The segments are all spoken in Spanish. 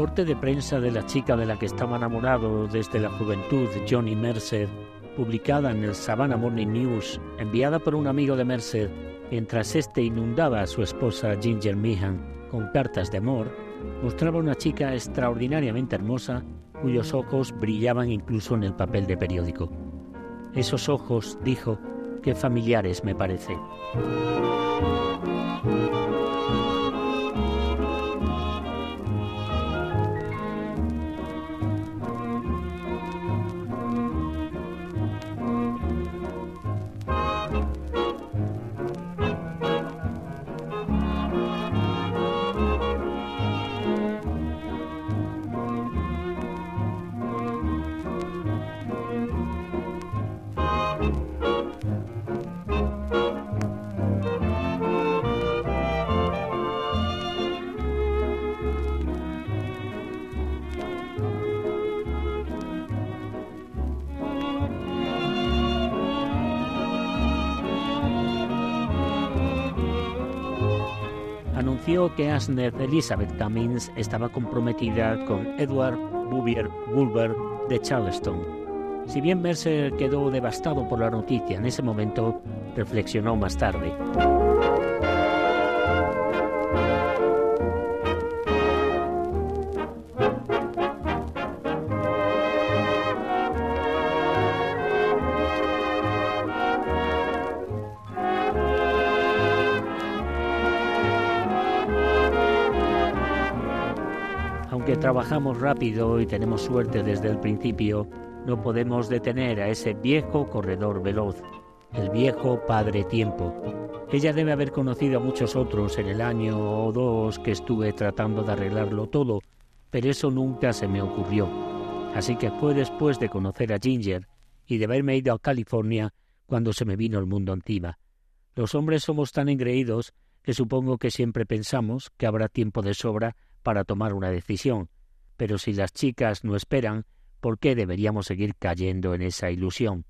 El recorte de prensa de la chica de la que estaba enamorado desde la juventud, Johnny Mercer, publicada en el Savannah Morning News, enviada por un amigo de Mercer, mientras éste inundaba a su esposa Ginger Meehan con cartas de amor, mostraba una chica extraordinariamente hermosa cuyos ojos brillaban incluso en el papel de periódico. Esos ojos, dijo, qué familiares me parecen. Que Asner Elizabeth Cummings estaba comprometida con Edward Bouvier Bulwer de Charleston. Si bien Mercer quedó devastado por la noticia en ese momento, reflexionó más tarde. Trabajamos rápido y tenemos suerte desde el principio, no podemos detener a ese viejo corredor veloz, el viejo padre tiempo. Ella debe haber conocido a muchos otros en el año o dos que estuve tratando de arreglarlo todo, pero eso nunca se me ocurrió. Así que fue después de conocer a Ginger y de haberme ido a California cuando se me vino el mundo encima. Los hombres somos tan engreídos que supongo que siempre pensamos que habrá tiempo de sobra para tomar una decisión. Pero si las chicas no esperan, ¿por qué deberíamos seguir cayendo en esa ilusión?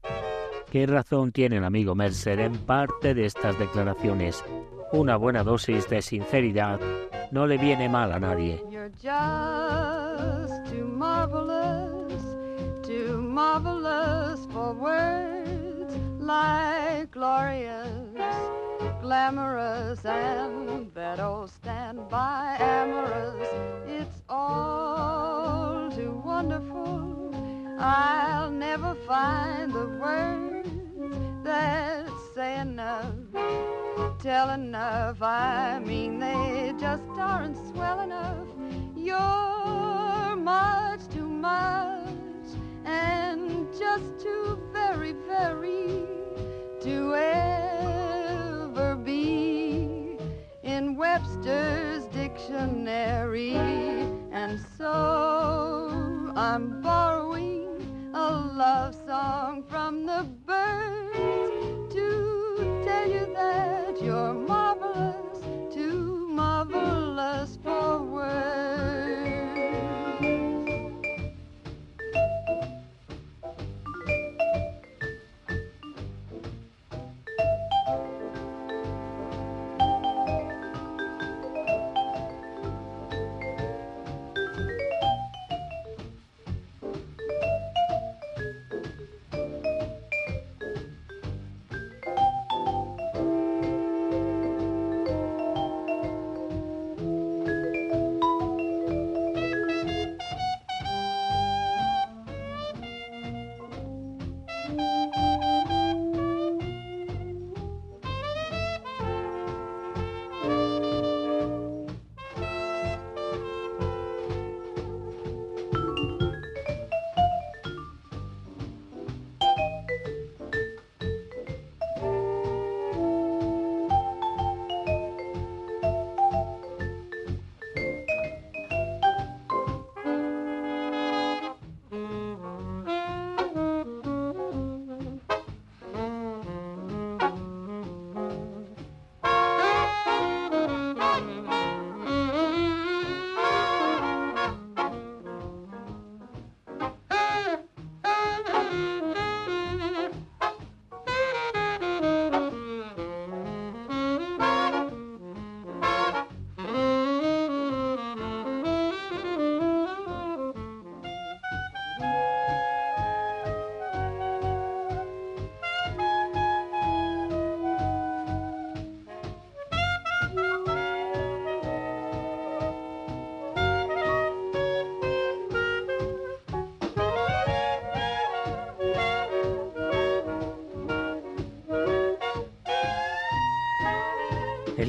¿Qué razón tiene el amigo Mercer en parte de estas declaraciones? Una buena dosis de sinceridad no le viene mal a nadie. Glamorous and that old standby amorous. It's all too wonderful. I'll never find the words that say enough, tell enough. I mean, they just aren't swell enough. You're much too much and just too very, very to ever Webster's dictionary. And so I'm borrowing a love song from the birds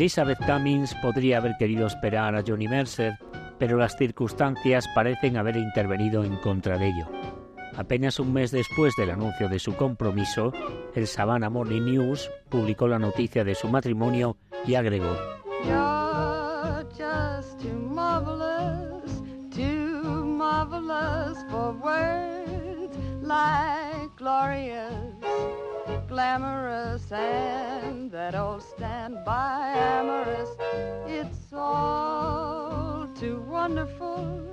Elizabeth Cummings podría haber querido esperar a Johnny Mercer, pero las circunstancias parecen haber intervenido en contra de ello. Apenas un mes después del anuncio de su compromiso, el Savannah Morning News publicó la noticia de su matrimonio y agregó just too marvelous, too marvelous for words like glorious, glamorous, and that old standby It's all too wonderful.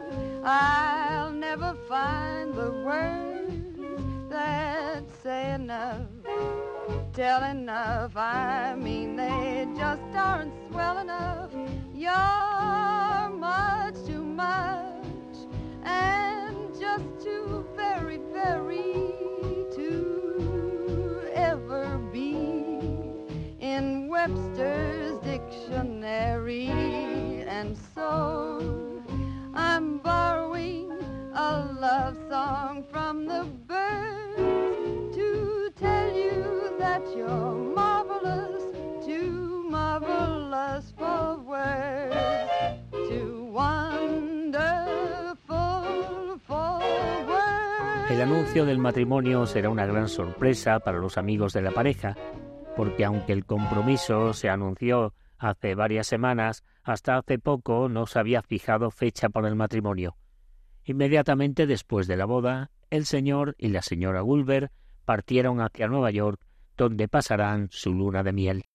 I'll never find the words that say enough tell enough. I mean, they just aren't swell enough. You're El anuncio del matrimonio será una gran sorpresa para los amigos de la pareja, porque aunque el compromiso se anunció hace varias semanas, hasta hace poco no se había fijado fecha para el matrimonio. Inmediatamente después de la boda, el señor y la señora Gulber partieron hacia Nueva York, donde pasarán su luna de miel.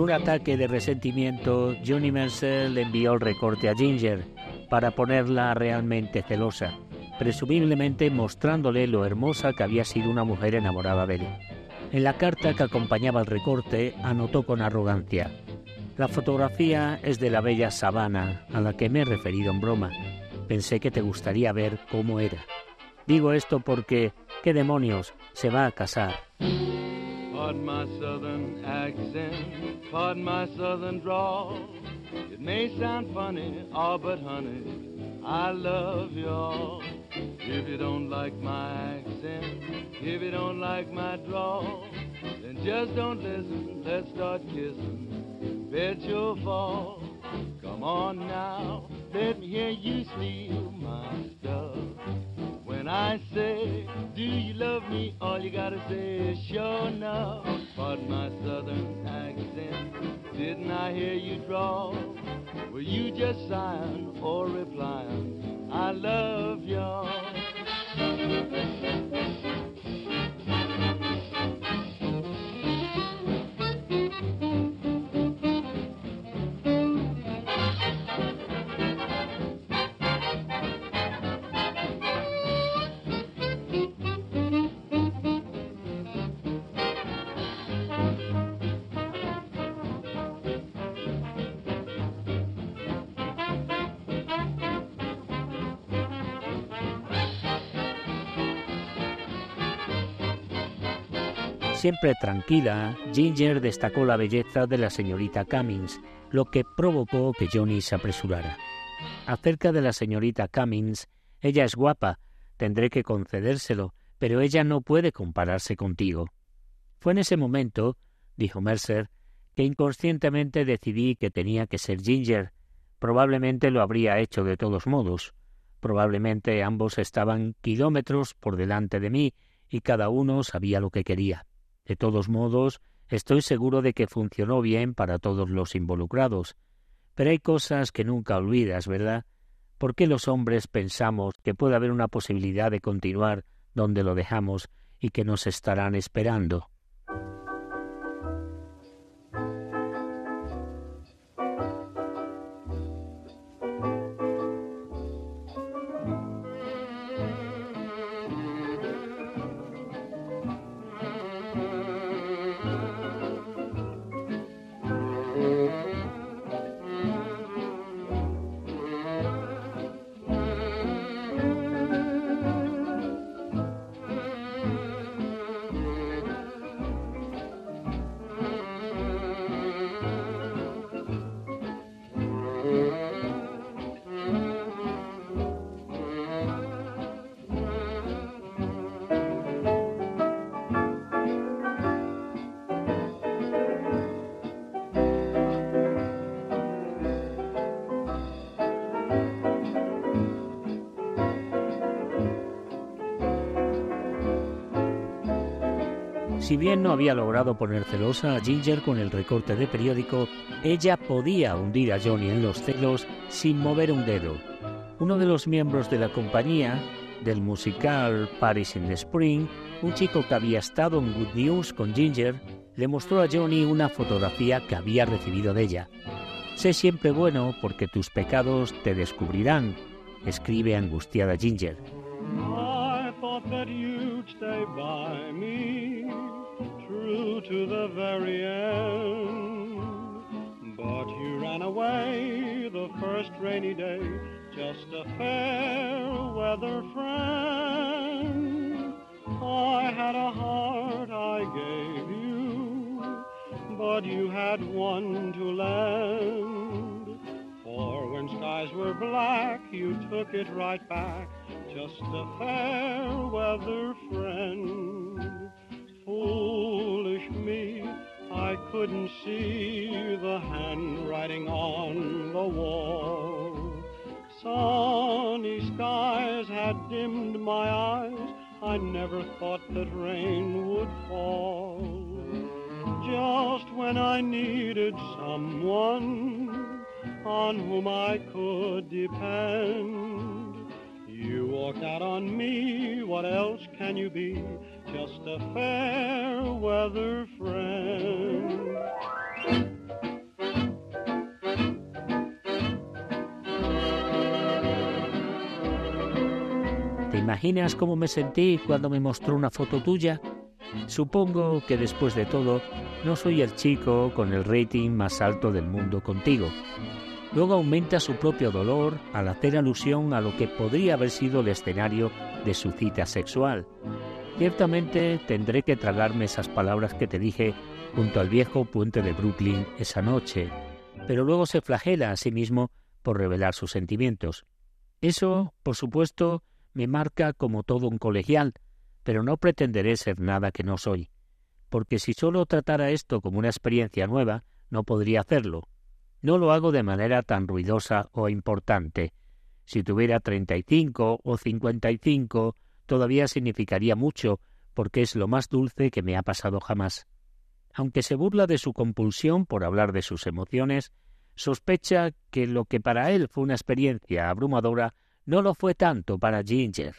Un ataque de resentimiento, Johnny le envió el recorte a Ginger para ponerla realmente celosa, presumiblemente mostrándole lo hermosa que había sido una mujer enamorada de él. En la carta que acompañaba el recorte anotó con arrogancia, la fotografía es de la bella sabana a la que me he referido en broma. Pensé que te gustaría ver cómo era. Digo esto porque, ¿qué demonios? Se va a casar. Pardon my southern accent, pardon my southern drawl. It may sound funny, oh, but honey, I love y'all. If you don't like my accent, if you don't like my drawl, then just don't listen, let's start kissing. Bet you'll fall. Come on now, let me hear you steal my stuff. When I say, do you love me? All you gotta say is sure enough. Pardon my southern accent. Didn't I hear you draw? Were you just sighing or replying? I love y'all. Siempre tranquila, Ginger destacó la belleza de la señorita Cummings, lo que provocó que Johnny se apresurara. Acerca de la señorita Cummings, ella es guapa, tendré que concedérselo, pero ella no puede compararse contigo. Fue en ese momento, dijo Mercer, que inconscientemente decidí que tenía que ser Ginger. Probablemente lo habría hecho de todos modos. Probablemente ambos estaban kilómetros por delante de mí y cada uno sabía lo que quería. De todos modos, estoy seguro de que funcionó bien para todos los involucrados. Pero hay cosas que nunca olvidas, ¿verdad? ¿Por qué los hombres pensamos que puede haber una posibilidad de continuar donde lo dejamos y que nos estarán esperando? Bien no había logrado poner celosa a Ginger con el recorte de periódico, ella podía hundir a Johnny en los celos sin mover un dedo. Uno de los miembros de la compañía, del musical Paris in the Spring, un chico que había estado en Good News con Ginger, le mostró a Johnny una fotografía que había recibido de ella. Sé siempre bueno porque tus pecados te descubrirán, escribe angustiada Ginger. Very end. But you ran away the first rainy day, just a fair weather friend. I had a heart I gave you, but you had one to lend. For when skies were black, you took it right back, just a fair weather friend couldn't see the handwriting on the wall. Sunny skies had dimmed my eyes, I never thought that rain would fall. Just when I needed someone on whom I could depend, you walked out on me, what else can you be? Just a fair weather friend. ¿Te imaginas cómo me sentí cuando me mostró una foto tuya? Supongo que después de todo, no soy el chico con el rating más alto del mundo contigo. Luego aumenta su propio dolor al hacer alusión a lo que podría haber sido el escenario de su cita sexual. Ciertamente tendré que tragarme esas palabras que te dije junto al viejo puente de Brooklyn esa noche, pero luego se flagela a sí mismo por revelar sus sentimientos. Eso, por supuesto, me marca como todo un colegial, pero no pretenderé ser nada que no soy, porque si solo tratara esto como una experiencia nueva, no podría hacerlo. No lo hago de manera tan ruidosa o importante. Si tuviera treinta y cinco o cincuenta y cinco todavía significaría mucho, porque es lo más dulce que me ha pasado jamás. Aunque se burla de su compulsión por hablar de sus emociones, sospecha que lo que para él fue una experiencia abrumadora no lo fue tanto para Ginger.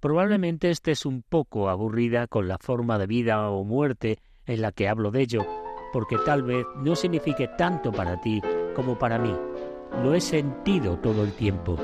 Probablemente estés un poco aburrida con la forma de vida o muerte en la que hablo de ello, porque tal vez no signifique tanto para ti como para mí. Lo he sentido todo el tiempo.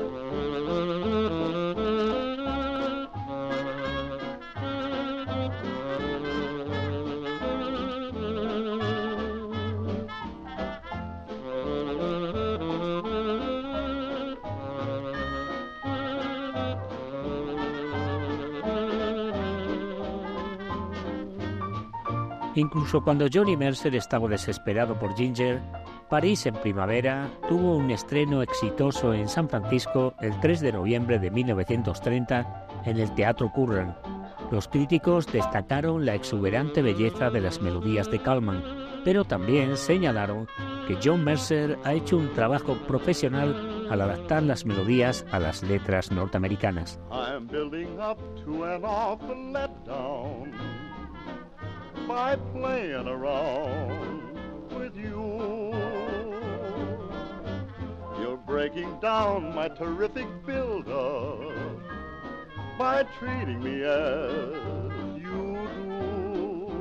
Incluso cuando Johnny Mercer estaba desesperado por Ginger, París en primavera tuvo un estreno exitoso en San Francisco el 3 de noviembre de 1930 en el Teatro Curran. Los críticos destacaron la exuberante belleza de las melodías de Kalman, pero también señalaron que John Mercer ha hecho un trabajo profesional al adaptar las melodías a las letras norteamericanas. By playing around with you. You're breaking down my terrific build-up by treating me as you do.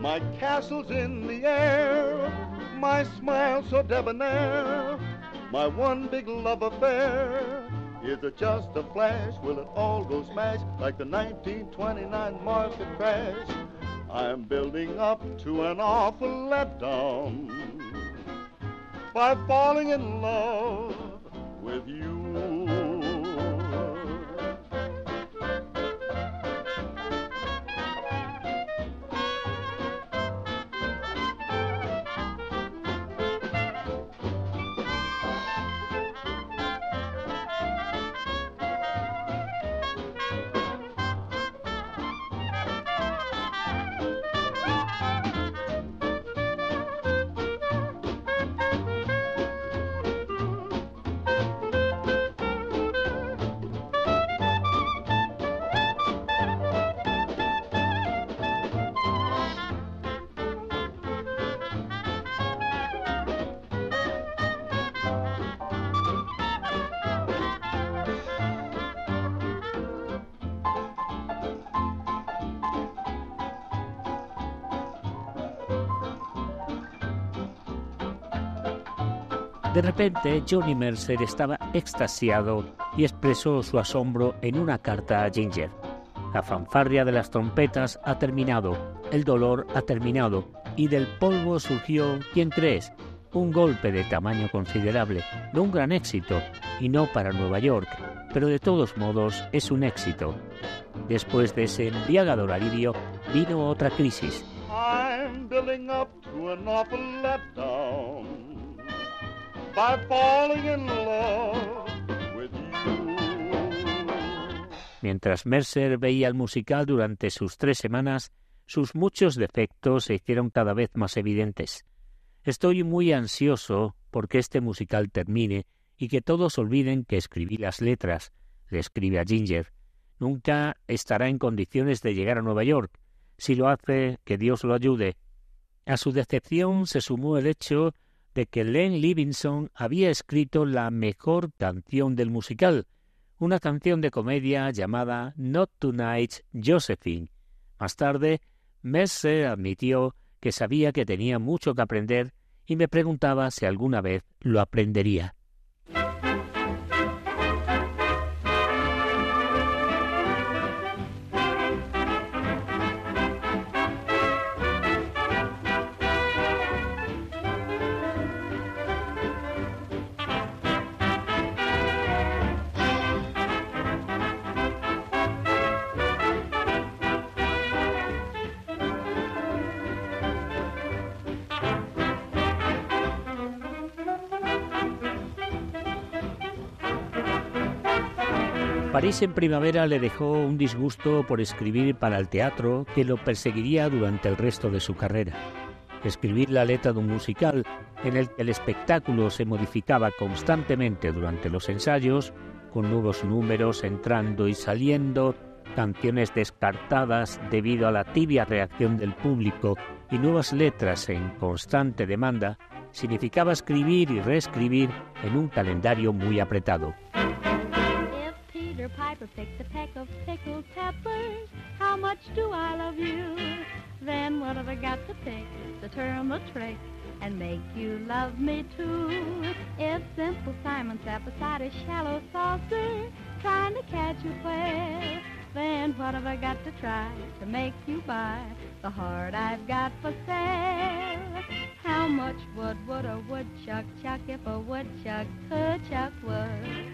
My castle's in the air, my smile so debonair, my one big love affair. Is it just a flash? Will it all go smash like the 1929 market crash? I'm building up to an awful letdown by falling in love with you. De repente, Johnny Mercer estaba extasiado y expresó su asombro en una carta a Ginger. La fanfarria de las trompetas ha terminado, el dolor ha terminado, y del polvo surgió, ¿quién crees? Un golpe de tamaño considerable, no un gran éxito, y no para Nueva York, pero de todos modos es un éxito. Después de ese embriagador alivio, vino otra crisis. I'm by falling in with you. Mientras Mercer veía el musical durante sus tres semanas, sus muchos defectos se hicieron cada vez más evidentes. Estoy muy ansioso porque este musical termine y que todos olviden que escribí las letras, le escribe a Ginger. Nunca estará en condiciones de llegar a Nueva York. Si lo hace, que Dios lo ayude. A su decepción se sumó el hecho de que Len Livingston había escrito la mejor canción del musical, una canción de comedia llamada Not Tonight, Josephine. Más tarde, Mercer admitió que sabía que tenía mucho que aprender y me preguntaba si alguna vez lo aprendería. París en primavera le dejó un disgusto por escribir para el teatro que lo perseguiría durante el resto de su carrera. Escribir la letra de un musical en el que el espectáculo se modificaba constantemente durante los ensayos, con nuevos números entrando y saliendo, canciones descartadas debido a la tibia reacción del público y nuevas letras en constante demanda, significaba escribir y reescribir en un calendario muy apretado. Piper picked a peck of pickled peppers. How much do I love you? Then what have I got to pick to turn the trick and make you love me too? If Simple Simon sat beside a shallow saucer trying to catch a whale, then what have I got to try to make you buy the heart I've got for sale? How much wood would a woodchuck chuck if a woodchuck could chuck wood?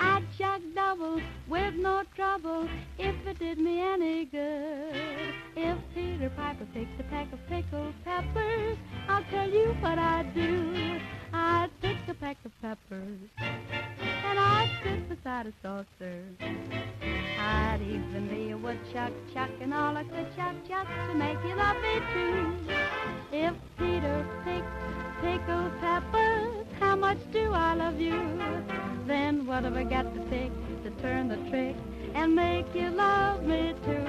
I'd chuck double with no trouble if it did me any good. If Peter Piper picked a peck of pickled peppers, I'll tell you what I'd do. I'd pick a peck of peppers and I'd sit beside a saucer. I'd even be a woodchuck chucking all I could chuck chuck to make you love me too. If Peter picked pickled peppers, how much do I love you? Then what have I got to pick to turn the trick and make you love me too?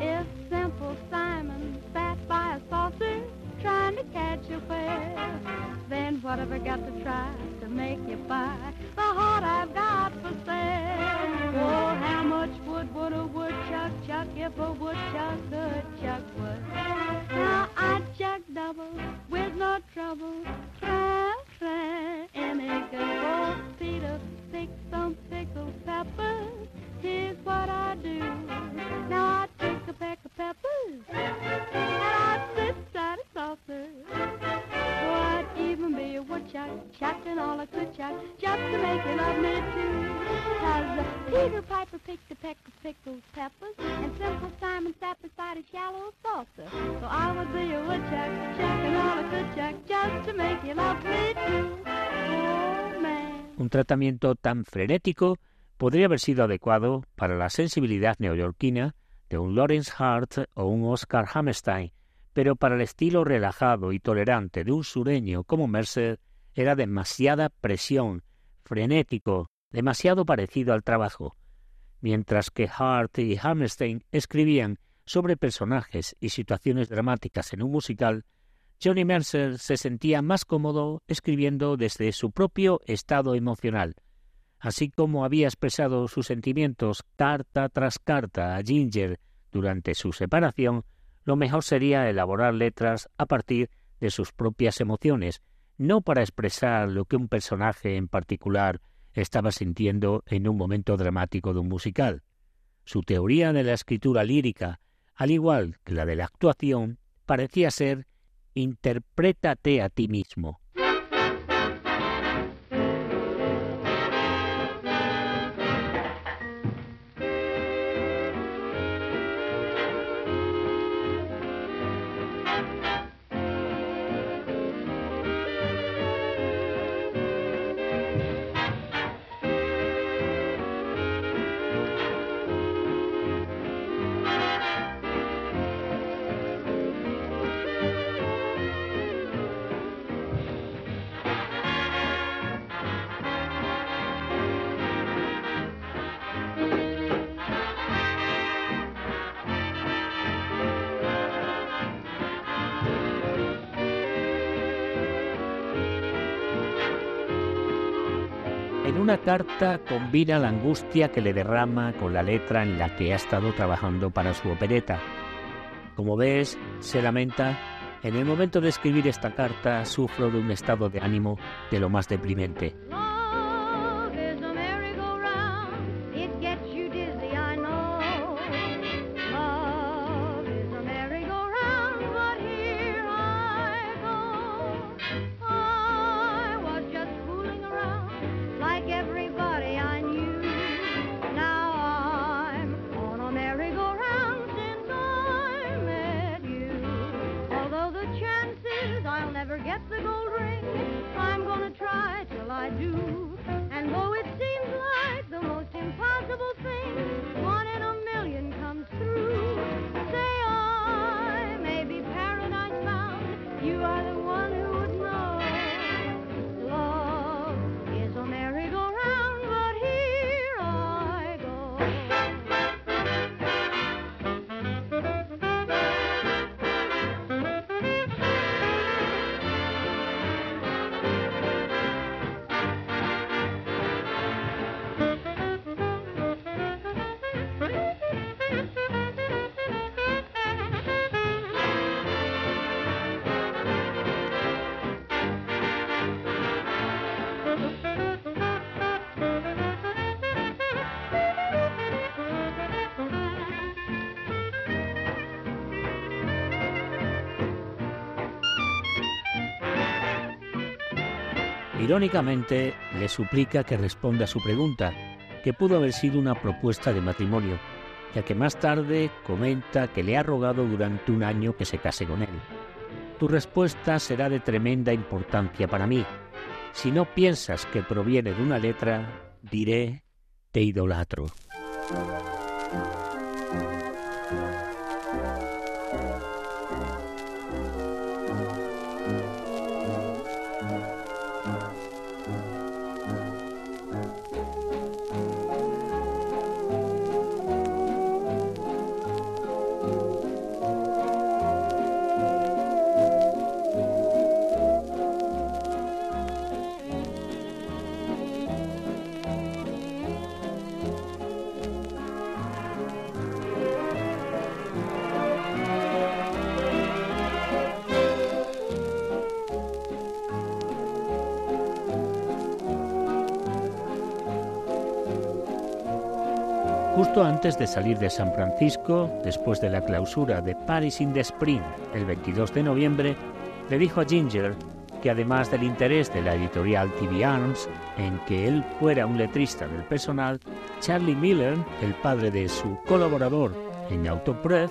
If Simple Simon sat by a saucer trying to catch a whale, then what have I got to try to make you buy the heart I've got for sale? Oh, how much wood would a woodchuck chuck if a woodchuck could chuck wood? Now I'd chuck double with no trouble. Try, try, it goes. Oh, Peter, stick some pickled peppers. Here's what I do. Now I take a peck of peppers and I Un tratamiento tan frenético podría haber sido adecuado para la sensibilidad neoyorquina de un Lawrence Hart o un Oscar Hammerstein, pero para el estilo relajado y tolerante de un sureño como Mercer era demasiada presión, frenético, demasiado parecido al trabajo. Mientras que Hart y Hammerstein escribían sobre personajes y situaciones dramáticas en un musical, Johnny Mercer se sentía más cómodo escribiendo desde su propio estado emocional, así como había expresado sus sentimientos carta tras carta a Ginger durante su separación, lo mejor sería elaborar letras a partir de sus propias emociones, no para expresar lo que un personaje en particular estaba sintiendo en un momento dramático de un musical. Su teoría de la escritura lírica, al igual que la de la actuación, parecía ser interprétate a ti mismo. Carta combina la angustia que le derrama con la letra en la que ha estado trabajando para su opereta. Como ves, se lamenta, en el momento de escribir esta carta sufro de un estado de ánimo de lo más deprimente. Irónicamente, le suplica que responda a su pregunta, que pudo haber sido una propuesta de matrimonio, ya que más tarde comenta que le ha rogado durante un año que se case con él. Tu respuesta será de tremenda importancia para mí. Si no piensas que proviene de una letra, diré, te idolatro. Justo antes de salir de San Francisco, después de la clausura de Paris in the Spring el 22 de noviembre, le dijo a Ginger que además del interés de la editorial TV Arms en que él fuera un letrista del personal, Charlie Miller, el padre de su colaborador en Autopress,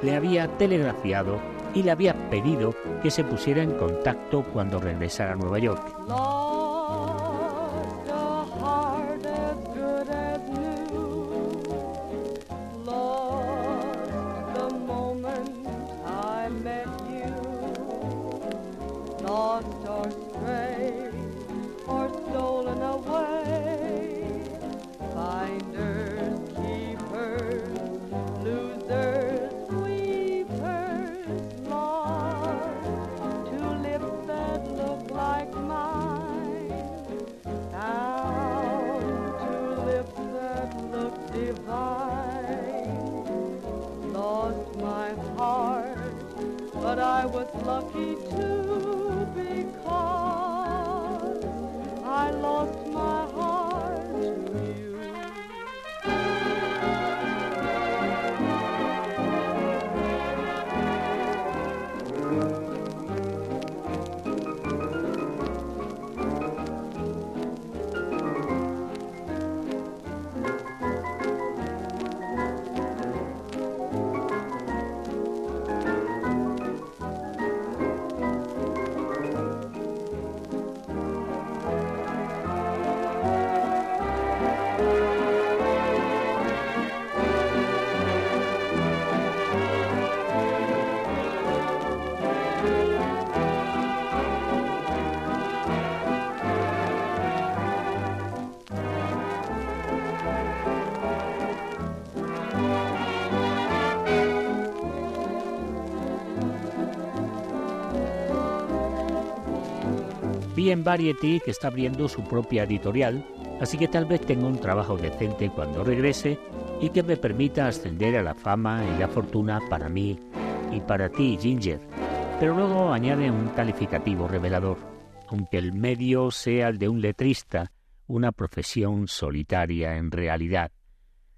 le había telegrafiado y le había pedido que se pusiera en contacto cuando regresara a Nueva York. Vi en Variety que está abriendo su propia editorial, así que tal vez tenga un trabajo decente cuando regrese y que me permita ascender a la fama y la fortuna para mí y para ti, Ginger. Pero luego añade un calificativo revelador. Aunque el medio sea el de un letrista, una profesión solitaria en realidad.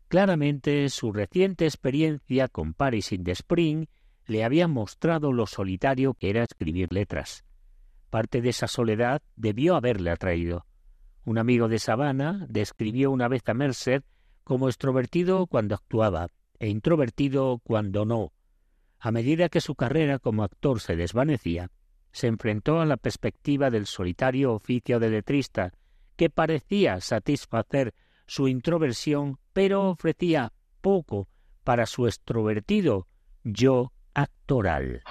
Claramente su reciente experiencia con Paris in the Spring le había mostrado lo solitario que era escribir letras. Parte de esa soledad debió haberle atraído. Un amigo de Savannah describió una vez a Mercer como extrovertido cuando actuaba e introvertido cuando no. A medida que su carrera como actor se desvanecía, se enfrentó a la perspectiva del solitario oficio de letrista, que parecía satisfacer su introversión, pero ofrecía poco para su extrovertido yo actoral.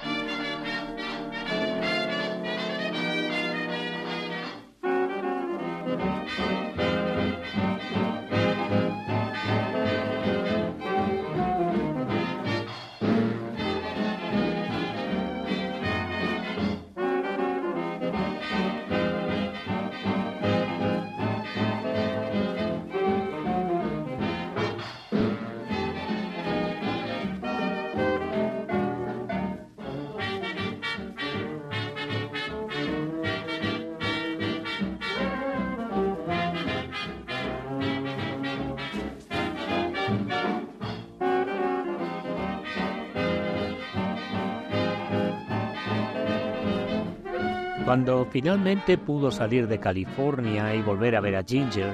Cuando finalmente pudo salir de California y volver a ver a Ginger,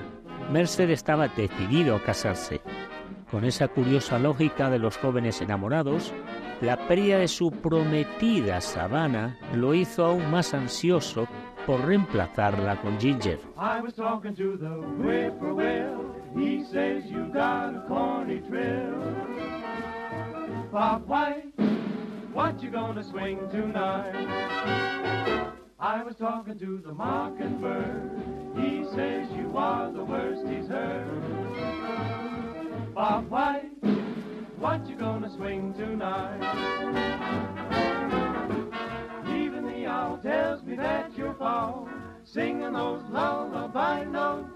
Mercer estaba decidido a casarse. Con esa curiosa lógica de los jóvenes enamorados, la pérdida de su prometida Savannah lo hizo aún más ansioso por reemplazarla con Ginger. What you gonna swing tonight? I was talking to the mockingbird. He says you are the worst he's heard. Bob White, what you gonna swing tonight? Even the owl tells me that you're fall, singing those lullaby notes.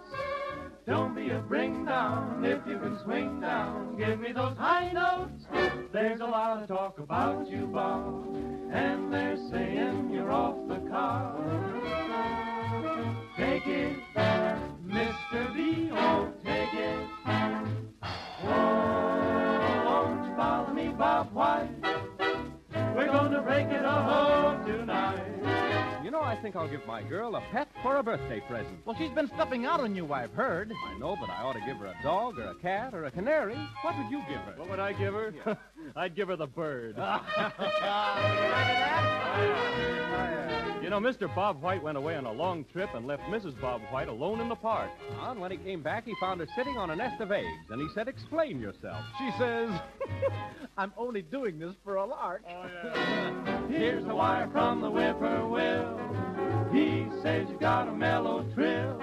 Don't be a bring down if you can swing down. Give me those high notes. There's a lot of talk about you, Bob, and they're saying you're off the car. Take it, Mr. B. Oh, take it. Oh, won't you bother me, Bob White? Think I'll give my girl a pet for a birthday present. Well, she's been stuffing out on you, I've heard. I know, but I ought to give her a dog or a cat or a canary. What would you give her? What would I give her? I'd give her the bird. you know, Mr. Bob White went away on a long trip and left Mrs. Bob White alone in the park. And when he came back, he found her sitting on a nest of eggs, and he said, Explain yourself. She says, I'm only doing this for a lark. Oh, yeah. Here's the wire from the whippoorwill. He says you got a mellow trill.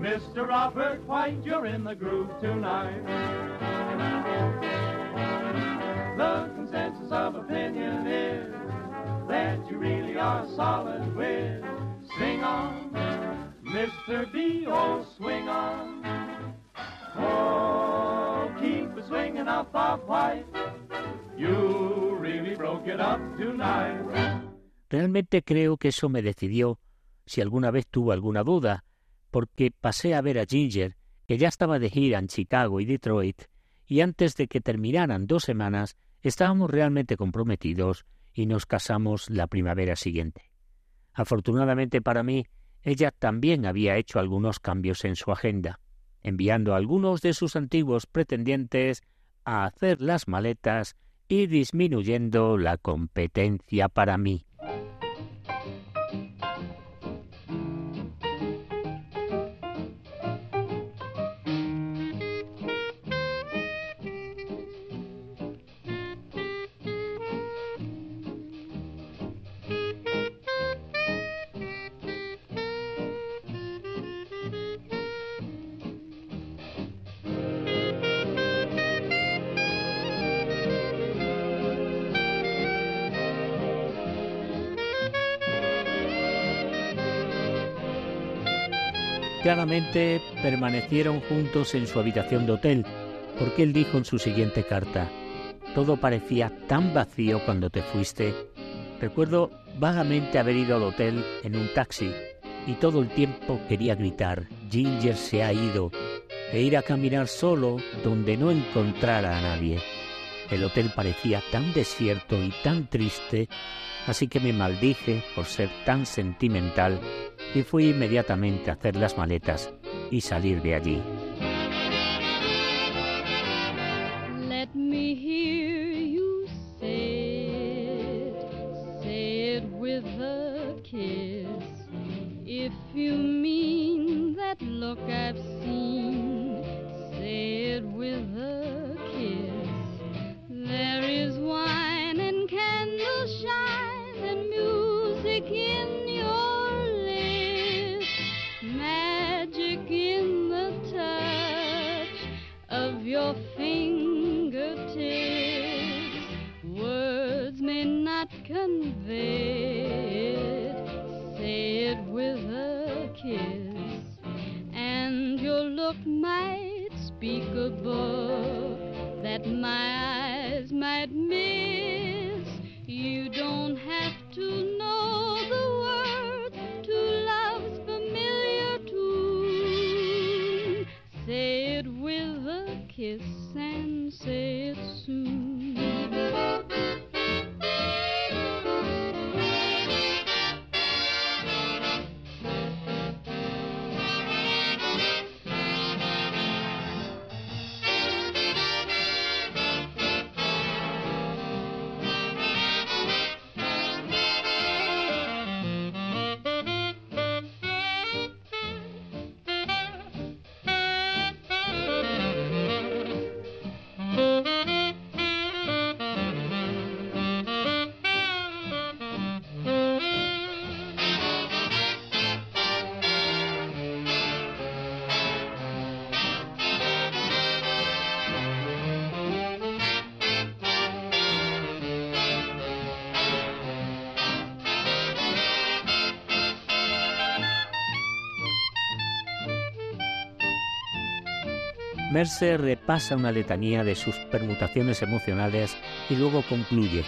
Mr. Robert White, you're in the groove tonight. The consensus of opinion is that you really are a solid whiz. Sing on, Mr. B, oh, swing on. Oh, keep it swinging up, Bob White. You really broke it up tonight. Realmente creo que eso me decidió, si alguna vez tuvo alguna duda, porque pasé a ver a Ginger, que ya estaba de gira en Chicago y Detroit, y antes de que terminaran dos semanas estábamos realmente comprometidos y nos casamos la primavera siguiente. Afortunadamente para mí, ella también había hecho algunos cambios en su agenda, enviando a algunos de sus antiguos pretendientes a hacer las maletas y disminuyendo la competencia para mí. Claramente permanecieron juntos en su habitación de hotel, porque él dijo en su siguiente carta, todo parecía tan vacío cuando te fuiste. Recuerdo vagamente haber ido al hotel en un taxi y todo el tiempo quería gritar, Ginger se ha ido, e ir a caminar solo donde no encontrara a nadie. El hotel parecía tan desierto y tan triste, así que me maldije por ser tan sentimental y fui inmediatamente a hacer las maletas y salir de allí. It with a kiss and say it soon. Mercer repasa una letanía de sus permutaciones emocionales y luego concluye,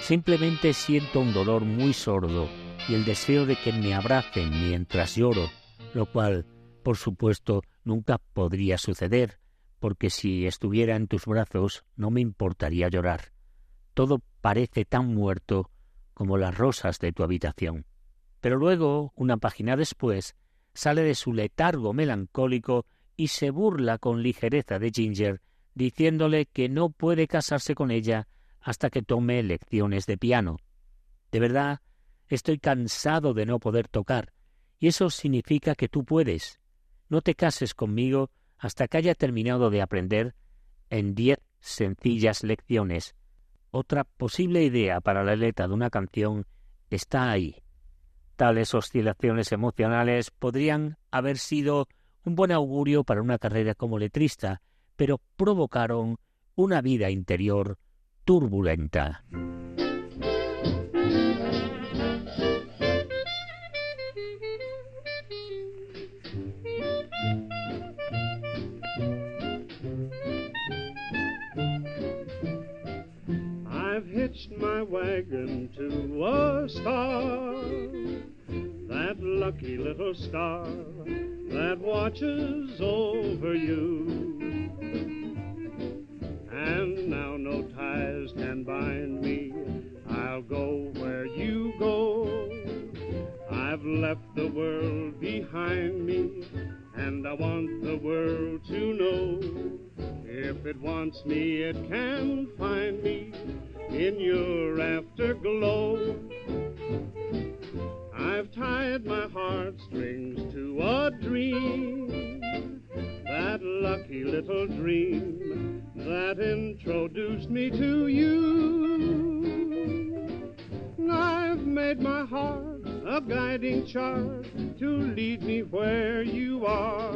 simplemente siento un dolor muy sordo y el deseo de que me abracen mientras lloro, lo cual, por supuesto, nunca podría suceder, porque si estuviera en tus brazos no me importaría llorar. Todo parece tan muerto como las rosas de tu habitación. Pero luego, una página después, sale de su letargo melancólico y se burla con ligereza de Ginger, diciéndole que no puede casarse con ella hasta que tome lecciones de piano. De verdad, estoy cansado de no poder tocar, y eso significa que tú puedes. No te cases conmigo hasta que haya terminado de aprender en diez sencillas lecciones. Otra posible idea para la letra de una canción está ahí. Tales oscilaciones emocionales podrían haber sido un buen augurio para una carrera como letrista, pero provocaron una vida interior turbulenta. I've hitched my wagon to a star, that lucky little star that watches over you. And now no ties can bind me, I'll go where you go. I've left the world behind me, and I want the world to know. If it wants me, it can find me in your afterglow. I've tied my heartstrings to a dream, that lucky little dream that introduced me to you. I've made my heart a guiding chart to lead me where you are.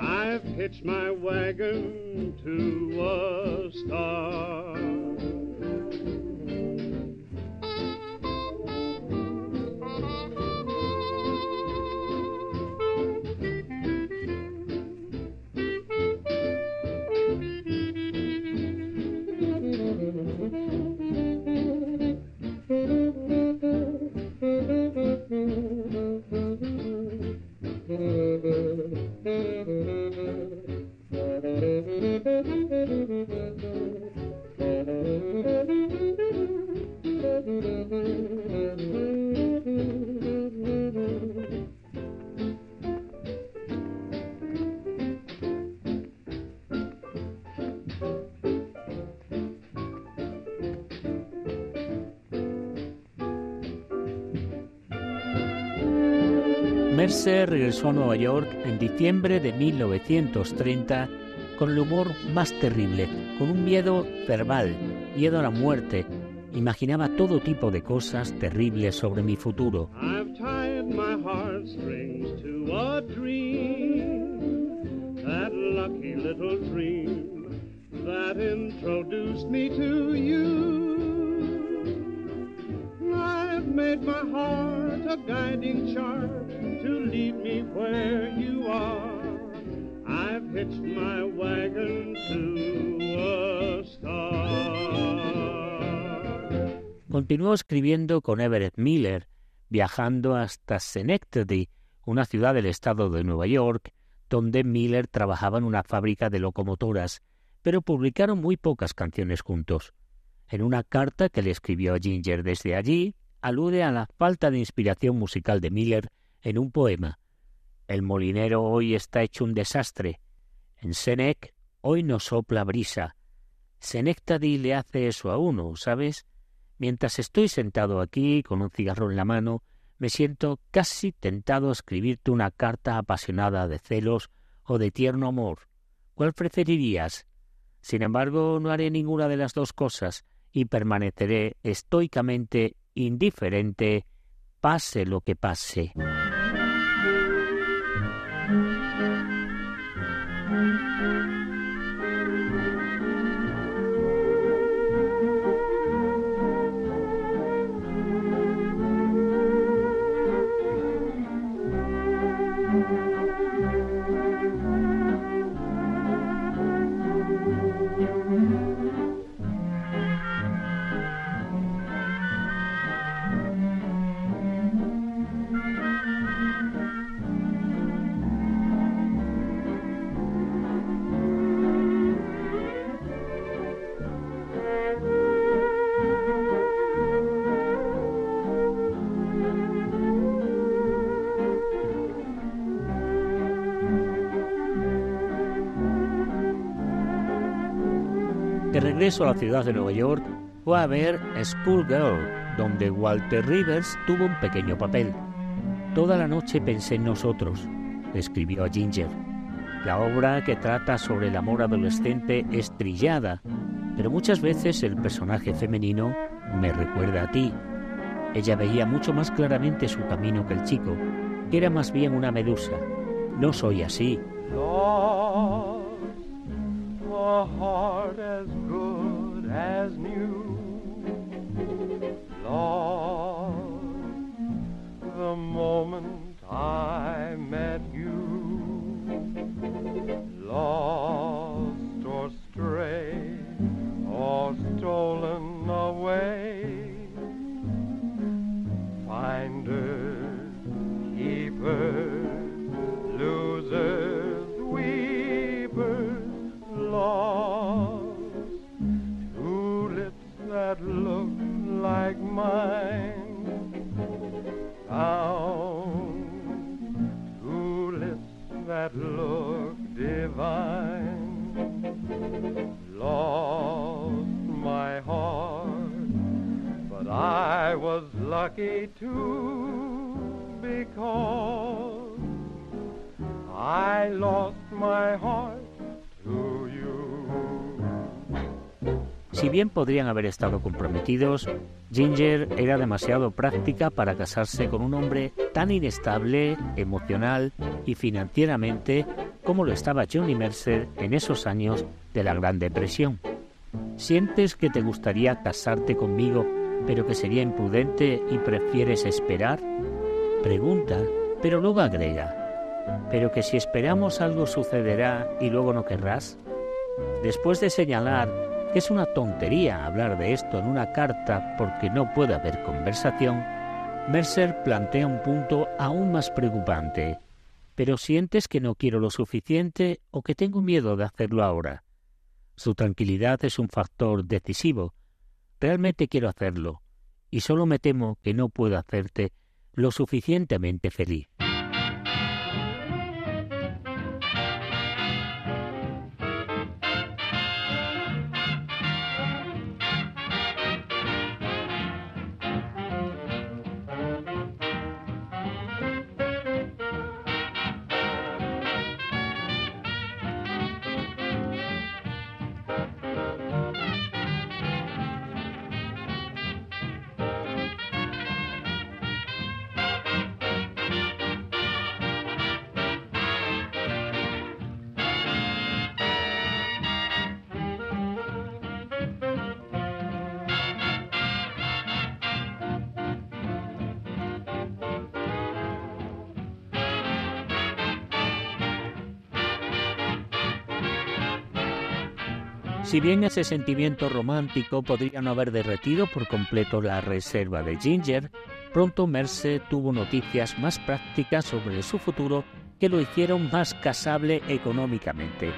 I've hitched my wagon to a star. Mercer regresó a Nueva York en diciembre de 1930 con el humor más terrible, con un miedo verbal, miedo a la muerte. Imaginaba todo tipo de cosas terribles sobre mi futuro. That introduced me to Escribiendo con Everett Miller, viajando hasta Schenectady, una ciudad del estado de Nueva York, donde Miller trabajaba en una fábrica de locomotoras, pero publicaron muy pocas canciones juntos. En una carta que le escribió a Ginger desde allí, alude a la falta de inspiración musical de Miller en un poema. El molinero hoy está hecho un desastre. En Senec hoy no sopla brisa. Senectady le hace eso a uno, ¿sabes? Mientras estoy sentado aquí con un cigarro en la mano, me siento casi tentado a escribirte una carta apasionada de celos o de tierno amor. ¿Cuál preferirías? Sin embargo, no haré ninguna de las dos cosas y permaneceré estoicamente indiferente, pase lo que pase. Regreso a la ciudad de Nueva York, fue a ver Schoolgirl, donde Walter Rivers tuvo un pequeño papel. Toda la noche pensé en nosotros, escribió a Ginger. La obra que trata sobre el amor adolescente es trillada, pero muchas veces el personaje femenino me recuerda a ti. Ella veía mucho más claramente su camino que el chico, que era más bien una medusa. No soy así. heart as new. Lost the moment I met you. Lost or stray or stolen away. Finders, podrían haber estado comprometidos, Ginger era demasiado práctica para casarse con un hombre tan inestable, emocional y financieramente como lo estaba Johnny Mercer en esos años de la Gran Depresión. ¿Sientes que te gustaría casarte conmigo, pero que sería imprudente y prefieres esperar? Pregunta, pero luego agrega, ¿pero que si esperamos algo sucederá y luego no querrás? Después de señalar es una tontería hablar de esto en una carta porque no puede haber conversación, Mercer plantea un punto aún más preocupante. ¿Pero sientes que no quiero lo suficiente o que tengo miedo de hacerlo ahora? Su tranquilidad es un factor decisivo. Realmente quiero hacerlo, y solo me temo que no puedo hacerte lo suficientemente feliz. Si bien ese sentimiento romántico podría no haber derretido por completo la reserva de Ginger, pronto Merce tuvo noticias más prácticas sobre su futuro que lo hicieron más casable económicamente.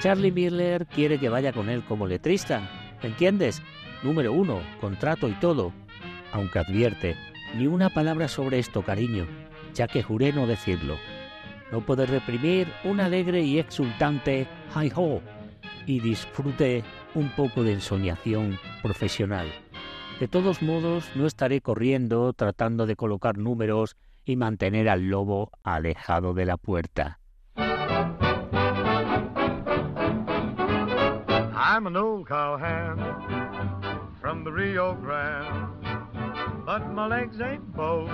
Charlie Miller quiere que vaya con él como letrista. ¿Entiendes? Número uno, contrato y todo. Aunque advierte, ni una palabra sobre esto, cariño, ya que juré no decirlo. No puede reprimir un alegre y exultante hi ho y disfrute un poco de ensoñación profesional. De todos modos, no estaré corriendo tratando de colocar números y mantener al lobo alejado de la puerta. I'm an old cowhand from the Rio Grande, but my legs ain't bowed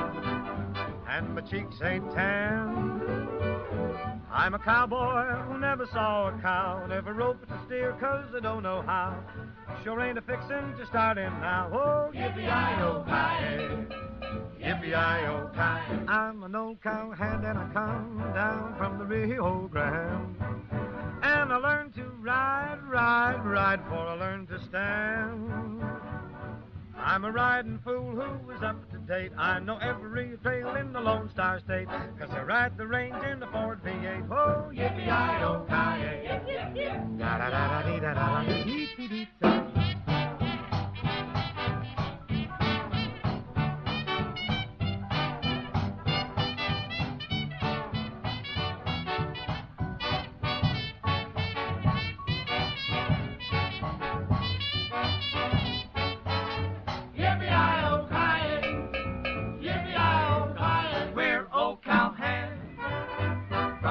and my cheeks ain't tan. I'm a cowboy who never saw a cow, never roped a steer 'cause I don't know how. Sure ain't a fixin' to start in now. Oh, yippee-i-oh-ki-yay, yippee-i-oh-ki. I'm an old cowhand and I come down from the Rio Grande. And I learned to ride, ride, ride before I learned to stand. I'm a riding fool who is up to date. I know every trail in the Lone Star State. Cause I ride the range in the Ford V8. Oh, yippee-i-oh-ki-yay. Da-da-da-da-dee-da-da-da-dee-dee-dee-da. Yippee-i-oh-ki-yay.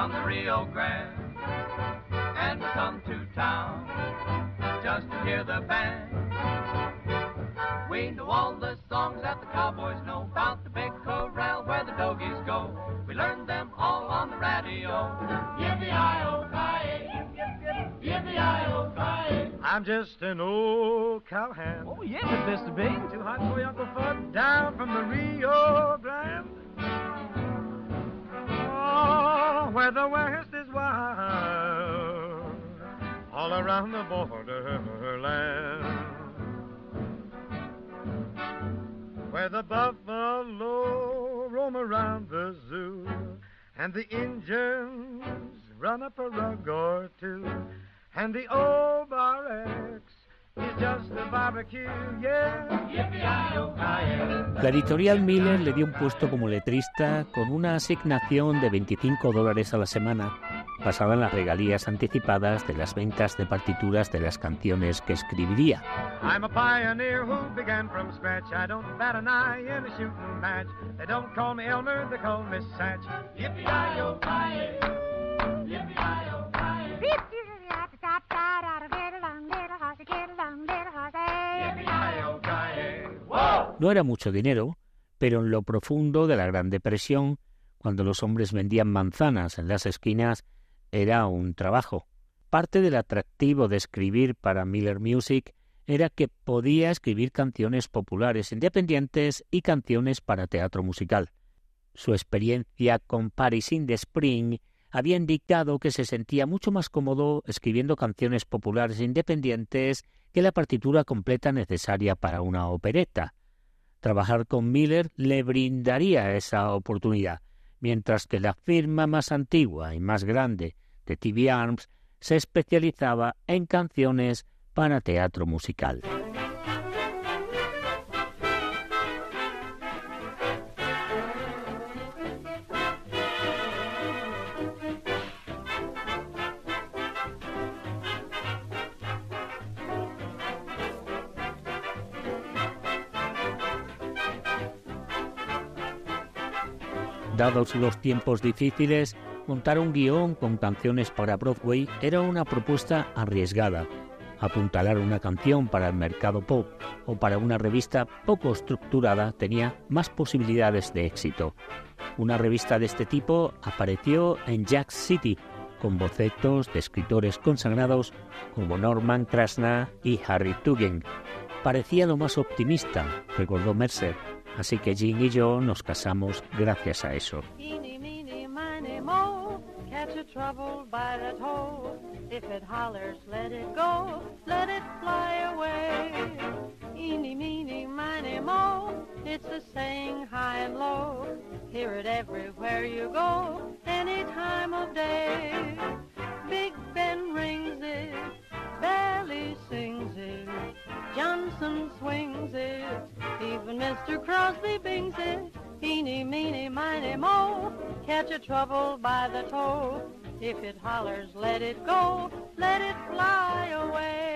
From the Rio Grande. And we come to town just to hear the band. We know all the songs that the cowboys know about the big corral where the doggies go. We learned them all on the radio. Yippee-i-oh-ki-yay. Yippee-i-oh-ki-yay. I'm just an old cowhand. Oh, yes, Mr. Bing. Too hot for your Uncle Fudd down from the Rio Grande. Where the West is wild, all around the borderland. Where the buffalo roam around the zoo, and the Injuns run up a rug or two, and the old Bar X is just a barbecue, yeah. Yippee-i-oh-ki-yay. La editorial Miller le dio un puesto como letrista con una asignación de 25 dólares a la semana, basada en las regalías anticipadas de las ventas de partituras de las canciones que escribiría. No era mucho dinero, pero en lo profundo de la Gran Depresión, cuando los hombres vendían manzanas en las esquinas, era un trabajo. Parte del atractivo de escribir para Miller Music era que podía escribir canciones populares independientes y canciones para teatro musical. Su experiencia con Paris in the Spring había indicado que se sentía mucho más cómodo escribiendo canciones populares independientes que la partitura completa necesaria para una opereta. Trabajar con Miller le brindaría esa oportunidad, mientras que la firma más antigua y más grande de TV Arms se especializaba en canciones para teatro musical. Dados los tiempos difíciles, montar un guion con canciones para Broadway era una propuesta arriesgada. Apuntalar una canción para el mercado pop o para una revista poco estructurada tenía más posibilidades de éxito. Una revista de este tipo apareció en Jack City, con bocetos de escritores consagrados como Norman Krasna y Harry Tugend. Parecía lo más optimista, recordó Mercer, así que Jean y yo nos casamos gracias a eso. If it hollers, let it go. Eeny, meeny, miny, mo, it's a saying high and low. Hear it everywhere you go, any time of day. Big Ben rings it, Belly sings it, Johnson swings it, even Mr. Crosby bings it. Eeny, meeny, miny, mo, catch a trouble by the toe. If it hollers, let it go, let it fly away.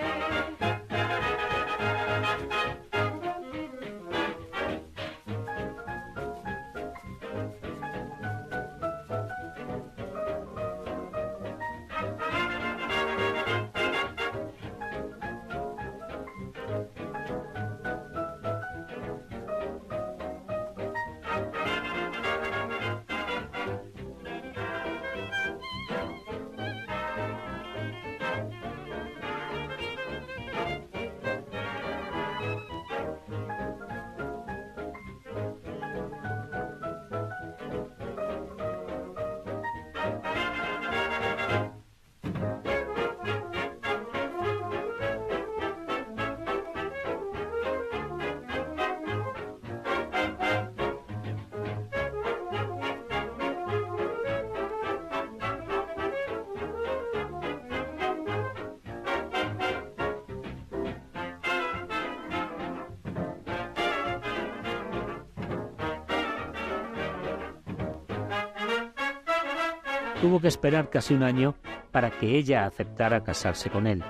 Tuvo que esperar casi un año para que ella aceptara casarse con él,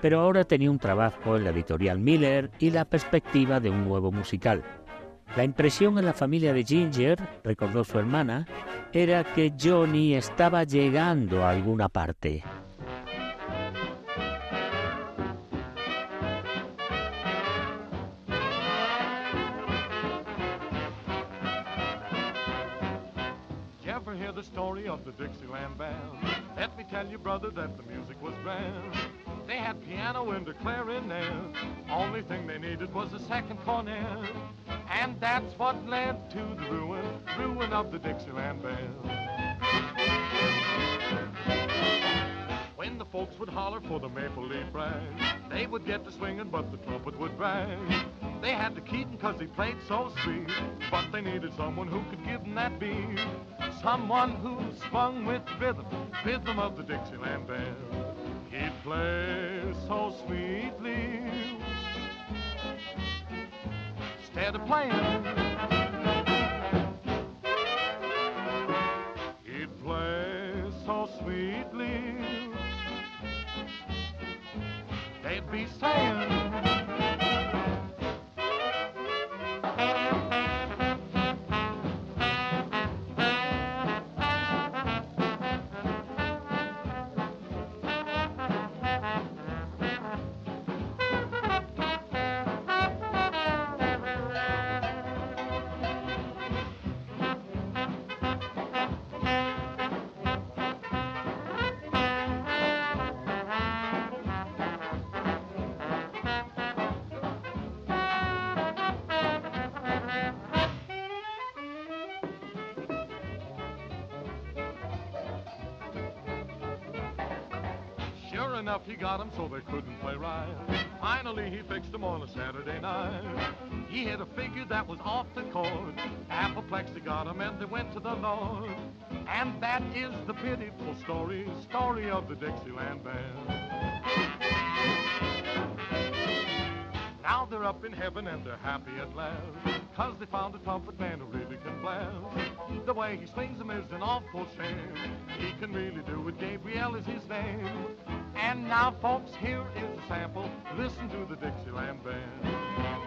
pero ahora tenía un trabajo en la editorial Miller y la perspectiva de un nuevo musical. La impresión en la familia de Ginger, recordó su hermana, era que Johnny estaba llegando a alguna parte. To the ruin, ruin of the Dixieland Band. When the folks would holler for the maple leaf rag, they would get to swinging, but the trumpet would bang. They had the Keaton cause he played so sweet, but they needed someone who could give them that beat. Someone who swung with rhythm, rhythm of the Dixieland band. He'd play so sweetly. Instead of playing, sand. Got 'em so they couldn't play right. Finally, he fixed 'em on a Saturday night. He hit a figure that was off the chord. Apoplexy got 'em and they went to the Lord. And that is the pitiful story, story of the Dixieland Band. Now they're up in heaven and they're happy at last. Cause they found a trumpet man who blast. The way he swings them is an awful shame. He can really do it, Gabriel is his name. And now, folks, here is a sample. Listen to the Dixieland Band.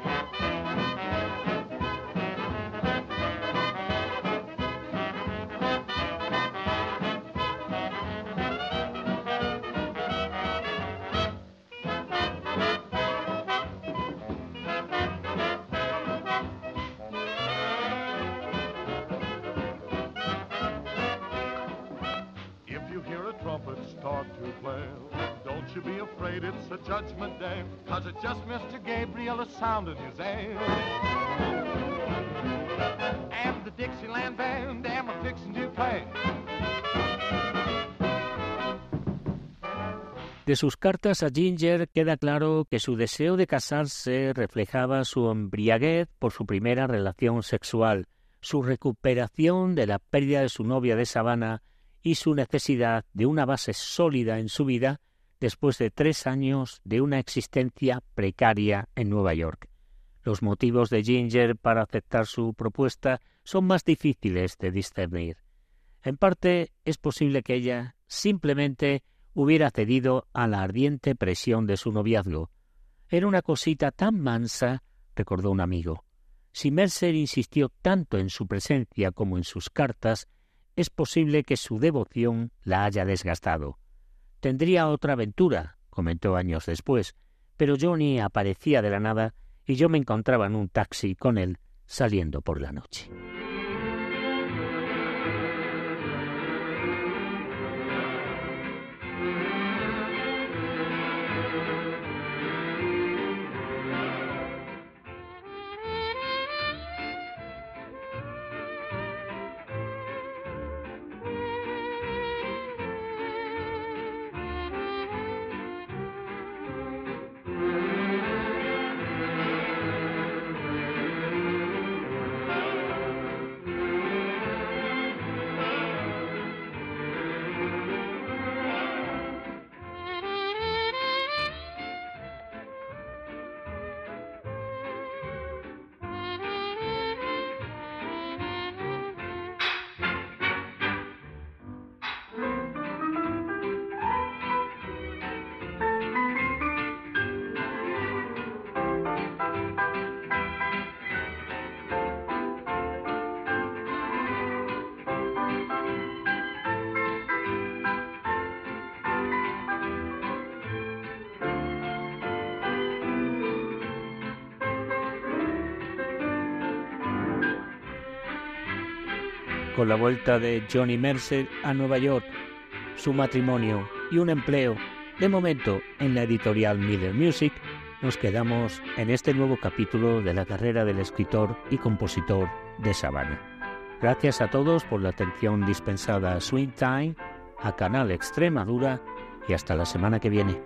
De sus cartas a Ginger queda claro que su deseo de casarse reflejaba su embriaguez por su primera relación sexual, su recuperación de la pérdida de su novia de Sabana y su necesidad de una base sólida en su vida después de tres años de una existencia precaria en Nueva York. Los motivos de Ginger para aceptar su propuesta son más difíciles de discernir. En parte es posible que ella simplemente hubiera cedido a la ardiente presión de su noviazgo. Era una cosita tan mansa, recordó un amigo. Si Mercer insistió tanto en su presencia como en sus cartas, es posible que su devoción la haya desgastado. Tendría otra aventura, comentó años después, pero Johnny aparecía de la nada y yo me encontraba en un taxi con él saliendo por la noche. Con la vuelta de Johnny Mercer a Nueva York, su matrimonio y un empleo, de momento en la editorial Miller Music, nos quedamos en este nuevo capítulo de la carrera del escritor y compositor de Savannah. Gracias a todos por la atención dispensada a Swing Time, a Canal Extremadura y hasta la semana que viene.